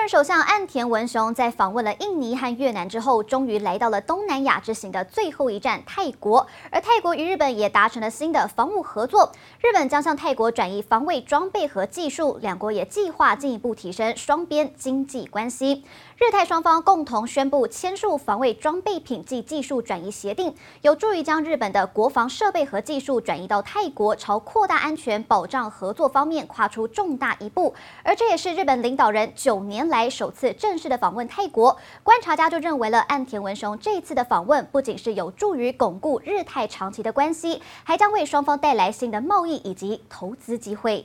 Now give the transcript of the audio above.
日本首相岸田文雄在访问了印尼和越南之后，终于来到了东南亚之行的最后一站泰国。而泰国与日本也达成了新的防务合作，日本将向泰国转移防卫装备和技术，两国也计划进一步提升双边经济关系。日泰双方共同宣布签署防卫装备品及技术转移协定，有助于将日本的国防设备和技术转移到泰国，朝扩大安全保障合作方面跨出重大一步。而这也是日本领导人九年来首次正式的访问泰国，观察家就认为了岸田文雄这次的访问不仅是有助于巩固日泰长期的关系，还将为双方带来新的贸易以及投资机会。